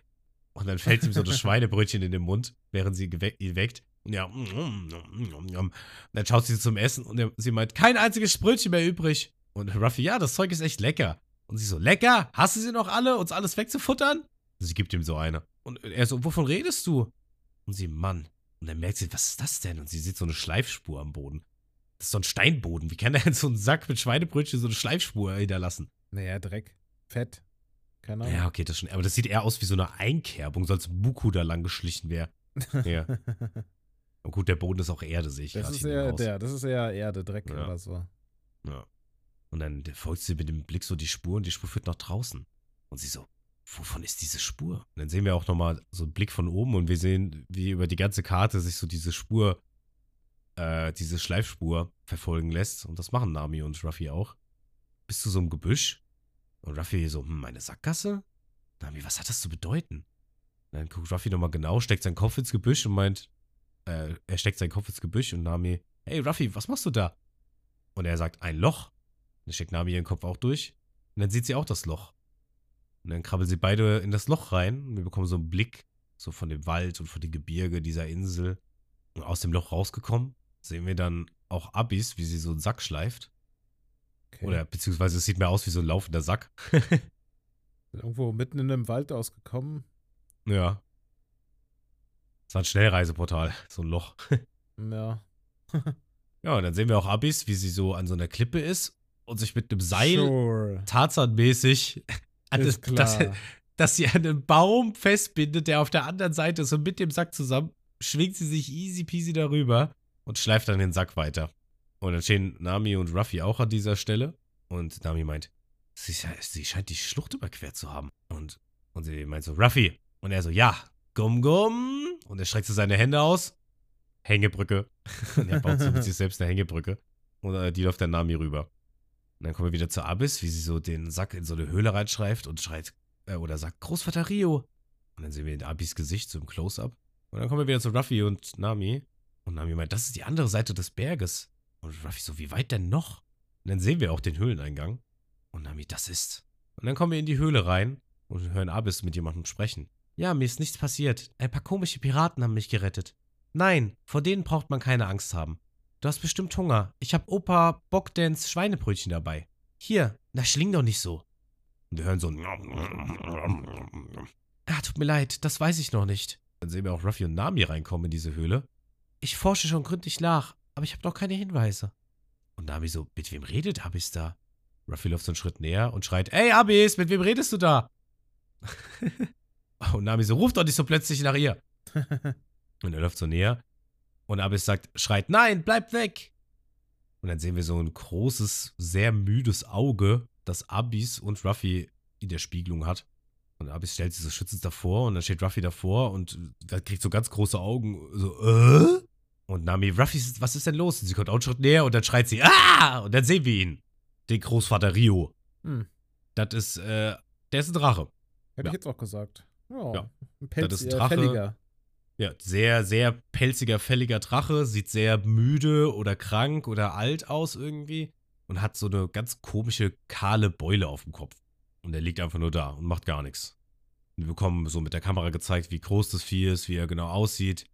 Und dann fällt ihm so das Schweinebrötchen in den Mund, während sie ihn weckt. Und ja, und dann schaut sie zum Essen und er, sie meint, kein einziges Brötchen mehr übrig. Und Ruffy, ja, das Zeug ist echt lecker. Und sie so, lecker? Hast du sie noch alle, uns alles wegzufuttern? Und sie gibt ihm so eine. Und er so, wovon redest du? Und sie, Mann. Und dann merkt sie, was ist das denn? Und sie sieht so eine Schleifspur am Boden. Das ist so ein Steinboden. Wie kann der in so einen Sack mit Schweinebrötchen so eine Schleifspur hinterlassen? naja, Dreck. Fett. Keine Ahnung. Ja, okay, das schon. Aber das sieht eher aus wie so eine Einkerbung, so als Buku da lang geschlichen wäre. Ja. Und gut, der Boden ist auch Erde, sehe ich Das ist eher der, das ist eher Erde, Dreck Ja. oder so. Ja. Und dann folgt sie mit dem Blick so die Spur und die Spur führt nach draußen. Und sie so, wovon ist diese Spur? Und dann sehen wir auch nochmal so einen Blick von oben und wir sehen, wie über die ganze Karte sich so diese Spur, äh, diese Schleifspur verfolgen lässt. Und das machen Nami und Ruffy auch. Bis zu so einem Gebüsch. Und Ruffy so, hm, meine Sackgasse? Nami, was hat das zu bedeuten? Und dann guckt Ruffy nochmal genau, steckt seinen Kopf ins Gebüsch und meint, äh, er steckt seinen Kopf ins Gebüsch und Nami, hey Ruffy, was machst du da? Und er sagt, ein Loch. Dann steckt Nami ihren Kopf auch durch. Und dann sieht sie auch das Loch. Und dann krabbeln sie beide in das Loch rein. Und wir bekommen so einen Blick so von dem Wald und von den Gebirge dieser Insel. Und aus dem Loch rausgekommen sehen wir dann auch Abis, wie sie so einen Sack schleift. Okay. Oder beziehungsweise es sieht mehr aus wie so ein laufender Sack. Irgendwo mitten in einem Wald ausgekommen. ja. Das war ein Schnellreiseportal, so ein Loch. Ja. Ja, und dann sehen wir auch Abis, wie sie so an so einer Klippe ist und sich mit einem Seil Sure. Tarzan-mäßig das, Ist klar. das, dass sie einen Baum festbindet, der auf der anderen Seite ist und mit dem Sack zusammen schwingt sie sich easy peasy darüber und schleift dann den Sack weiter. Und dann stehen Nami und Ruffy auch an dieser Stelle und Nami meint, sie, sie scheint die Schlucht überquert zu haben. Und, und sie meint so, Ruffy. Und er so, ja, gumm gumm. Und er streckt so seine Hände aus. Hängebrücke. Und er baut so mit sich selbst eine Hängebrücke. Und äh, die läuft dann Nami rüber. Und dann kommen wir wieder zu Abyss, wie sie so den Sack in so eine Höhle reinschreift und schreit, äh, oder sagt, Großvater Rio. Und dann sehen wir in Abis Gesicht so im Close-Up. Und dann kommen wir wieder zu Ruffy und Nami. Und Nami meint, das ist die andere Seite des Berges. Und Ruffy so, wie weit denn noch? Und dann sehen wir auch den Höhleneingang. Und Nami, das ist. Und dann kommen wir in die Höhle rein und hören Abyss mit jemandem sprechen. Ja, mir ist nichts passiert. Ein paar komische Piraten haben mich gerettet. Nein, vor denen braucht man keine Angst haben. Du hast bestimmt Hunger. Ich hab Opa Bogdans Schweinebrötchen dabei. Hier, na schling doch nicht so. Und wir hören so ein Ah, tut mir leid, das weiß ich noch nicht. Dann sehen wir auch Ruffy und Nami reinkommen in diese Höhle. Ich forsche schon gründlich nach, aber ich habe noch keine Hinweise. Und Nami so, mit wem redet Abis da? Ruffy läuft so einen Schritt näher und schreit, Ey Abis, mit wem redest du da? und Nami so, ruf doch nicht so plötzlich nach ihr. Und er läuft so näher. Und Abis sagt, schreit, nein, bleib weg. Und dann sehen wir so ein großes, sehr müdes Auge, das Abis und Ruffy in der Spiegelung hat. Und Abis stellt sich so schützend davor und dann steht Ruffy davor und da kriegt so ganz große Augen. So, äh? Und Nami, Ruffy, was ist denn los? Und sie kommt auch einen Schritt näher und dann schreit sie, ah! Und dann sehen wir ihn. Den Großvater Rio. Hm. Das ist, äh, der ist ein Drache. Hätte Ja. ich jetzt auch gesagt. Ja. Ja. Ein Pelz, Das ist ein äh, Drache. Fälliger. Ja, sehr, sehr pelziger, fälliger Drache, sieht sehr müde oder krank oder alt aus irgendwie und hat so eine ganz komische, kahle Beule auf dem Kopf. Und er liegt einfach nur da und macht gar nichts. Wir bekommen so mit der Kamera gezeigt, wie groß das Vieh ist, wie er genau aussieht.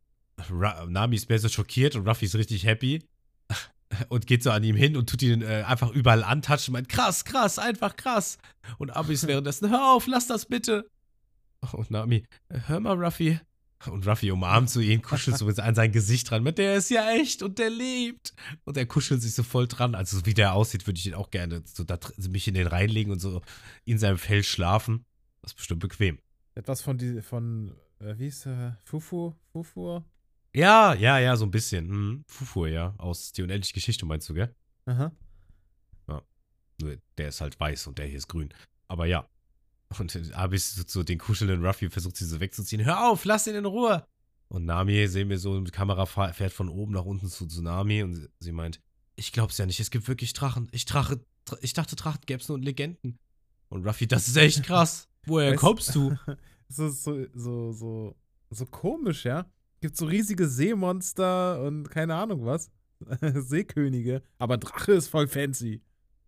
Ra Nami ist so schockiert und Ruffy ist richtig happy und geht so an ihm hin und tut ihn äh, einfach überall antatschen und meint, krass, krass, einfach krass. Und Abi ist währenddessen, hör auf, lass das bitte. Und Nami, hör mal, Ruffy. Und Ruffy umarmt so ihn, kuschelt so an sein Gesicht dran. Mit der ist ja echt und der lebt. Und er kuschelt sich so voll dran. Also, so wie der aussieht, würde ich ihn auch gerne so da, mich in den reinlegen und so in seinem Fell schlafen. Das ist bestimmt bequem. Etwas von, die, von äh, wie ist er? Fufu? Fufu? Ja, ja, ja, so ein bisschen. Hm. Fufu, ja. Aus Die unendliche Geschichte meinst du, gell? Aha. Nur der ist halt weiß und der hier ist grün. Aber ja. Und Abis so den kuschelnden Ruffy versucht sie so wegzuziehen. Hör auf, lass ihn in Ruhe. Und Nami sehen wir so, die Kamera fährt von oben nach unten zu Tsunami und sie- meint, ich glaub's ja nicht, es gibt wirklich Drachen. Ich, Drache, Dr- ich dachte, Drachen gäb's nur in Legenden. Und Ruffy, das ist echt krass. Woher Weißt- kommst du? So, so, so, so, so komisch, ja? Gibt so riesige Seemonster und keine Ahnung was. Seekönige. Aber Drache ist voll fancy.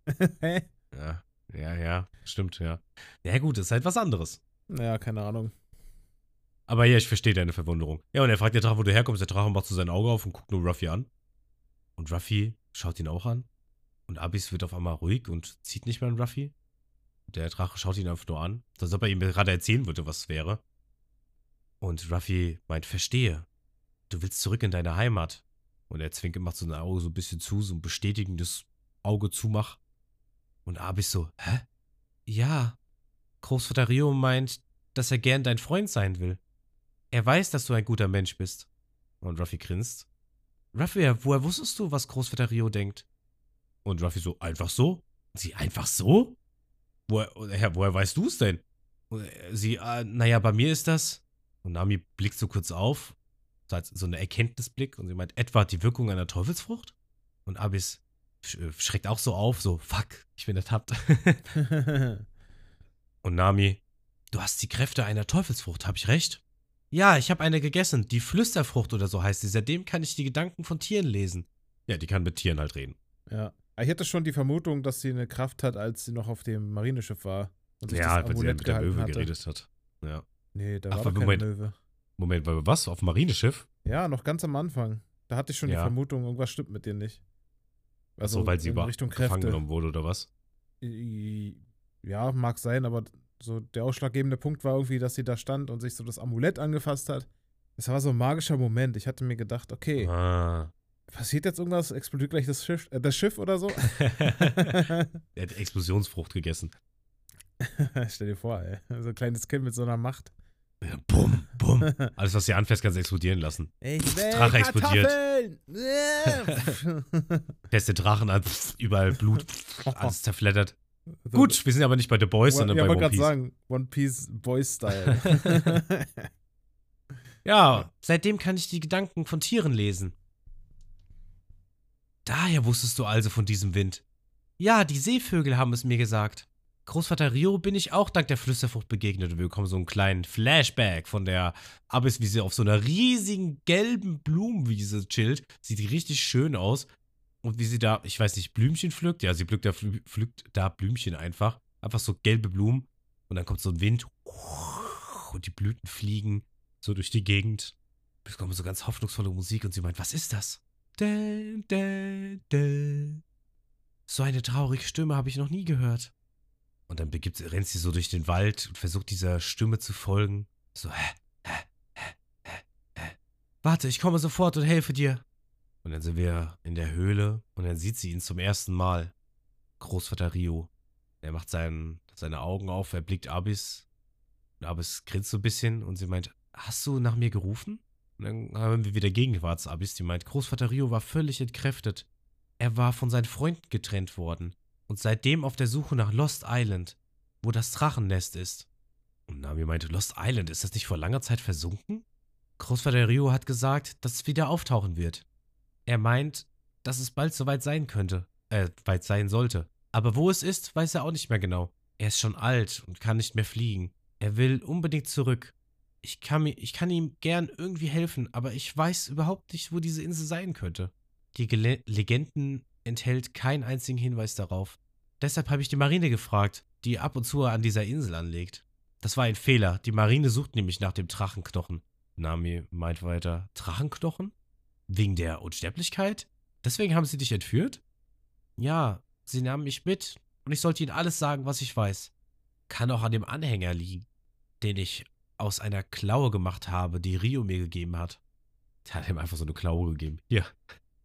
Hä? Ja, ja, ja, stimmt, ja. Ja gut, ist halt was anderes. Naja, keine Ahnung. Aber ja, ich verstehe deine Verwunderung. Ja, und er fragt der Drache, wo du herkommst. Der Drache macht so sein Auge auf und guckt nur Ruffy an. Und Ruffy schaut ihn auch an. Und Abis wird auf einmal ruhig und zieht nicht mehr an Ruffy. Der Drache schaut ihn einfach nur an, als ob er ihm gerade erzählen würde, was es wäre. Und Ruffy meint, verstehe. Du willst zurück in deine Heimat. Und er zwinkt, macht so ein Auge so ein bisschen zu, so ein bestätigendes Auge zumach. Und Abis so, hä? Ja. Großvater Rio meint, dass er gern dein Freund sein will. Er weiß, dass du ein guter Mensch bist. Und Ruffy grinst. Ruffy, woher wusstest du, was Großvater Rio denkt? Und Ruffy so, einfach so? Sie, einfach so? Woher, woher weißt du es denn? Sie, äh, naja, bei mir ist das. Und Nami blickt so kurz auf, so als so eine Erkenntnisblick, und sie meint, etwa die Wirkung einer Teufelsfrucht? Und Abis schreckt auch so auf, so, fuck, ich bin ertappt. und Nami, du hast die Kräfte einer Teufelsfrucht, hab ich recht? Ja, ich habe eine gegessen, die Flüsterfrucht oder so heißt sie. Seitdem kann ich die Gedanken von Tieren lesen. Ja, die kann mit Tieren halt reden. ja. Ich hatte schon die Vermutung, dass sie eine Kraft hat, als sie noch auf dem Marineschiff war. Und sich Ja, das weil sie mit der Möwe hatte. geredet hat. Ja. Nee, da Ach, war Moment. Möwe. Moment, weil was? Auf dem Marineschiff? Ja, noch ganz am Anfang. Da hatte ich schon die Ja. Vermutung, irgendwas stimmt mit dir nicht. Also Achso, weil sie in über Richtung gefangen Kräfte. genommen wurde oder was? Ja, mag sein, aber so der ausschlaggebende Punkt war irgendwie, dass sie da stand und sich so das Amulett angefasst hat. Das war so ein magischer Moment. Ich hatte mir gedacht, okay, Ah. passiert jetzt irgendwas? Explodiert gleich das Schiff, äh, das Schiff oder so? er hat Explosionsfrucht gegessen. Stell dir vor, ey. So ein kleines Kind mit so einer Macht. Ja, bumm, bumm. Alles, was sie anfasst, kannst du explodieren lassen. Ich Drache explodiert. explodiert. Den Drachen an, pff, überall Blut, alles zerfleddert. Gut, wir sind aber nicht bei The Boys, sondern ja, bei wollte One gerade Piece. sagen, One Piece Boys Style. Ja, seitdem kann ich die Gedanken von Tieren lesen. Daher wusstest du also von diesem Wind. Ja, die Seevögel haben es mir gesagt. Großvater Rio bin ich auch dank der Flüsterfrucht begegnet und wir bekommen so einen kleinen Flashback von der Abyss, wie sie auf so einer riesigen gelben Blumenwiese chillt. Sieht richtig schön aus. Und wie sie da, ich weiß nicht, Blümchen pflückt. Ja, sie pflückt da, pflückt da Blümchen einfach. Einfach so gelbe Blumen. Und dann kommt so ein Wind. Und die Blüten fliegen so durch die Gegend. Es kommt so ganz hoffnungsvolle Musik und sie meint, was ist das? So eine traurige Stimme habe ich noch nie gehört. Und dann begibt, rennt sie so durch den Wald und versucht dieser Stimme zu folgen. So, hä, hä, hä, hä, hä. Warte, ich komme sofort und helfe dir. Und dann sind wir in der Höhle und dann sieht sie ihn zum ersten Mal. Großvater Rio. Er macht sein, seine Augen auf, er blickt Abis. Und Abis grinst so ein bisschen und sie meint, hast du nach mir gerufen? Und dann haben wir wieder Gegenwarts-Abis, die meint, Großvater Rio war völlig entkräftet. Er war von seinen Freunden getrennt worden und seitdem auf der Suche nach Lost Island, wo das Drachennest ist. Und Nami meinte, Lost Island, ist das nicht vor langer Zeit versunken? Großvater Rio hat gesagt, dass es wieder auftauchen wird. Er meint, dass es bald soweit sein könnte, äh, weit sein sollte. Aber wo es ist, weiß er auch nicht mehr genau. Er ist schon alt und kann nicht mehr fliegen. Er will unbedingt zurück. Ich kann, ich kann ihm gern irgendwie helfen, aber ich weiß überhaupt nicht, wo diese Insel sein könnte. Die Gele Legenden enthält keinen einzigen Hinweis darauf. Deshalb habe ich die Marine gefragt, die ab und zu an dieser Insel anlegt. Das war ein Fehler. Die Marine sucht nämlich nach dem Drachenknochen. Nami meint weiter, Drachenknochen? Wegen der Unsterblichkeit? Deswegen haben sie dich entführt? Ja, sie nahmen mich mit und ich sollte ihnen alles sagen, was ich weiß. Kann auch an dem Anhänger liegen, den ich aus einer Klaue gemacht habe, die Rio mir gegeben hat. Der hat ihm einfach so eine Klaue gegeben. Hier.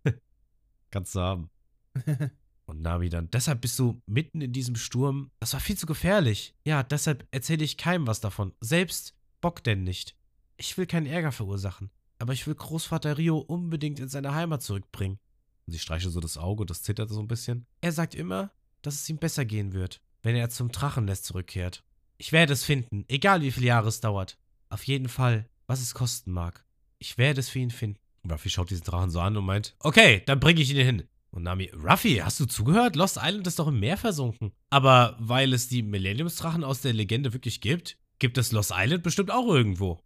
Kannst du haben. Und Nami dann, deshalb bist du mitten in diesem Sturm. Das war viel zu gefährlich. Ja, deshalb erzähle ich keinem was davon. Selbst Bock denn nicht. Ich will keinen Ärger verursachen. Aber ich will Großvater Rio unbedingt in seine Heimat zurückbringen. Und sie streichelt so das Auge, das zittert so ein bisschen. Er sagt immer, dass es ihm besser gehen wird, wenn er zum Drachennest zurückkehrt. Ich werde es finden, egal wie viele Jahre es dauert. Auf jeden Fall, was es kosten mag. Ich werde es für ihn finden. Ruffy schaut diesen Drachen so an und meint, okay, dann bringe ich ihn hin. Und Nami, Ruffy, hast du zugehört? Lost Island ist doch im Meer versunken. Aber weil es die Millenniumsdrachen aus der Legende wirklich gibt, gibt es Lost Island bestimmt auch irgendwo.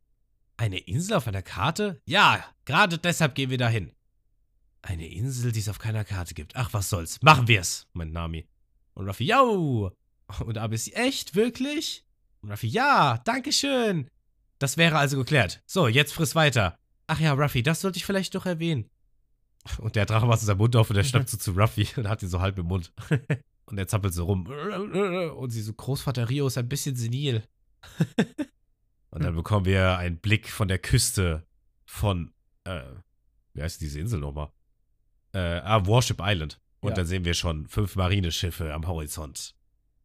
Eine Insel auf einer Karte? Ja, gerade deshalb gehen wir dahin. Eine Insel, die es auf keiner Karte gibt. Ach, was soll's. Machen wir's, meint Nami. Und Ruffy, yo! Und Abis, echt? Wirklich? Und Ruffy, ja, dankeschön. Das wäre also geklärt. So, jetzt friss weiter. Ach ja, Ruffy, das sollte ich vielleicht doch erwähnen. Und der Drache macht so seinen Mund auf und der schnappt so zu Ruffy und hat ihn so halb im Mund. Und er zappelt so rum. Und sie so, Großvater Rio ist ein bisschen senil. Und dann bekommen wir einen Blick von der Küste von, äh, wie heißt diese Insel nochmal? Äh, ah, Warship Island. Und Ja. dann sehen wir schon fünf Marineschiffe am Horizont.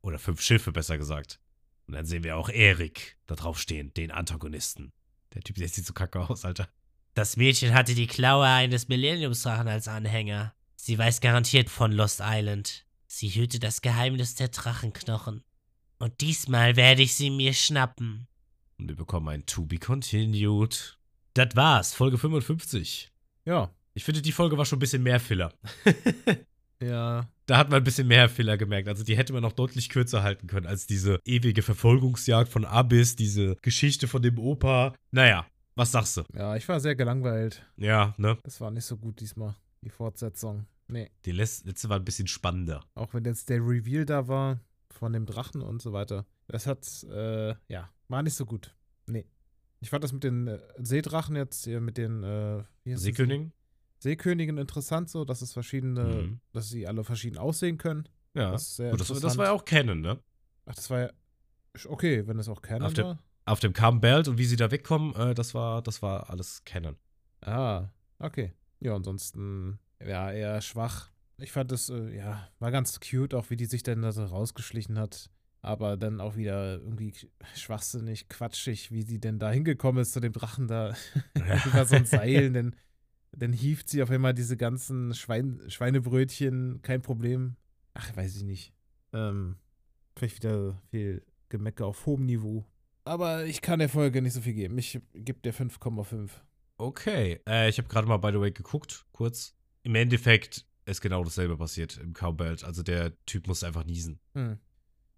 Oder fünf Schiffe, besser gesagt. Und dann sehen wir auch Erik da drauf stehen, den Antagonisten. Der Typ, der sieht so kacke aus, Alter. Das Mädchen hatte die Klaue eines Millenniumsdrachen als Anhänger. Sie weiß garantiert von Lost Island. Sie hüte das Geheimnis der Drachenknochen. Und diesmal werde ich sie mir schnappen. Und wir bekommen ein To Be Continued. Das war's, Folge 55. Ja. Ich finde, die Folge war schon ein bisschen mehr Filler. Ja. Da hat man ein bisschen mehr Filler gemerkt. Also die hätte man noch deutlich kürzer halten können als diese ewige Verfolgungsjagd von Abyss, diese Geschichte von dem Opa. Naja, was sagst du? Ja, ich war sehr gelangweilt. Ja, ne? Das war nicht so gut diesmal, die Fortsetzung. Nee. Die letzte, war ein bisschen spannender. Auch wenn jetzt der Reveal da war von dem Drachen und so weiter. Das hat, äh, ja, war nicht so gut. Nee. Ich fand das mit den äh, Seedrachen jetzt, hier mit den, äh, wie heißt das? Seekönig? Seekönigen interessant so, dass es verschiedene, Mhm. dass sie alle verschieden aussehen können. Ja. Das ist sehr Gut, das, das war ja auch Canon, ne? Ach, das war ja, okay, wenn das auch Canon Auf der- war. Auf dem Carbon Belt und wie sie da wegkommen, äh, das war, das war alles Canon. Ah, okay. Ja, ansonsten, ja, eher schwach. Ich fand es, äh, ja, war ganz cute, auch wie die sich dann da so rausgeschlichen hat. Aber dann auch wieder irgendwie schwachsinnig, quatschig, wie sie denn da hingekommen ist zu dem Drachen da über so ein Seil. Dann, dann hieft sie auf einmal diese ganzen Schwein, Schweinebrötchen, kein Problem. Ach, weiß ich nicht. Ähm, vielleicht wieder viel Gemecke auf hohem Niveau. Aber ich kann der Folge nicht so viel geben. Ich gebe der 5,5. Okay, äh, ich habe gerade mal, by the way, geguckt, kurz. Im Endeffekt ist genau dasselbe passiert im Cowbelt. Also der Typ musste einfach niesen. Hm.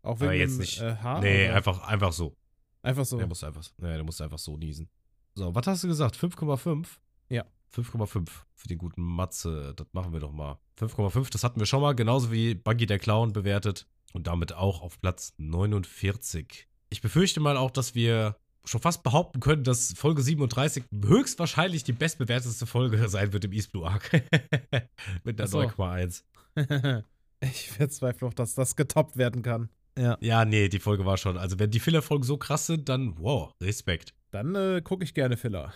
Auch wegen jetzt nicht. Äh, Haar? nee, oder? einfach, einfach so. Einfach so. Der musste einfach, nee, der musste einfach so niesen. So, was hast du gesagt? 5,5? Ja. 5,5 für den guten Matze. Das machen wir doch mal. 5,5, das hatten wir schon mal, genauso wie Buggy der Clown bewertet. Und damit auch auf Platz 49. Ich befürchte mal auch, dass wir schon fast behaupten können, dass Folge 37 höchstwahrscheinlich die bestbewerteste Folge sein wird im East Blue Arc. Mit der Ach so. 9,1. ich verzweifle auch, dass das getoppt werden kann. Ja. Ja, nee, die Folge war schon. Also, wenn die Filler-Folgen so krass sind, dann wow, Respekt. Dann äh, gucke ich gerne Filler.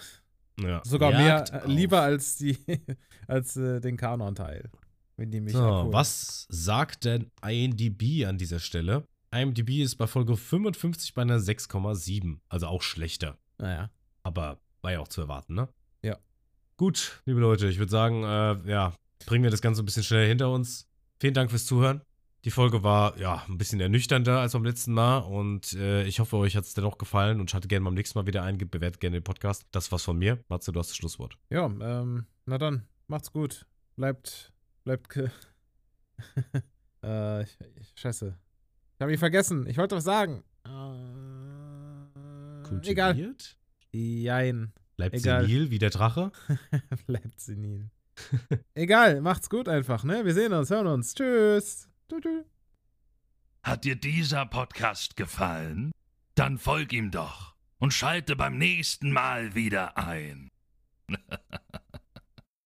Ja. Sogar Jagd mehr, äh, lieber als die, als äh, den Kanon-Teil. Wenn die mich So, abholen. was sagt denn IMDb an dieser Stelle? IMDb ist bei Folge 55 bei einer 6,7. Also auch schlechter. Naja. Aber war ja auch zu erwarten, ne? Ja. Gut, liebe Leute, ich würde sagen, äh, ja, bringen wir das Ganze ein bisschen schneller hinter uns. Vielen Dank fürs Zuhören. Die Folge war ja ein bisschen ernüchternder als beim letzten Mal und äh, ich hoffe, euch hat es dennoch gefallen und schaltet gerne beim nächsten Mal wieder ein, bewertet gerne den Podcast. Das war's von mir. Matze, du hast das Schlusswort. Ja, ähm, na dann, macht's gut. Bleibt, bleibt, äh, ich, ich, scheiße. Ich habe ihn vergessen. Ich wollte was sagen. Äh, egal. Jein. Bleibt Egal. senil wie der Drache? Bleibt senil. egal, macht's gut einfach, ne? Wir sehen uns, hören uns. Tschüss. Tschü, tschü. Hat dir dieser Podcast gefallen? Dann folg ihm doch und schalte beim nächsten Mal wieder ein.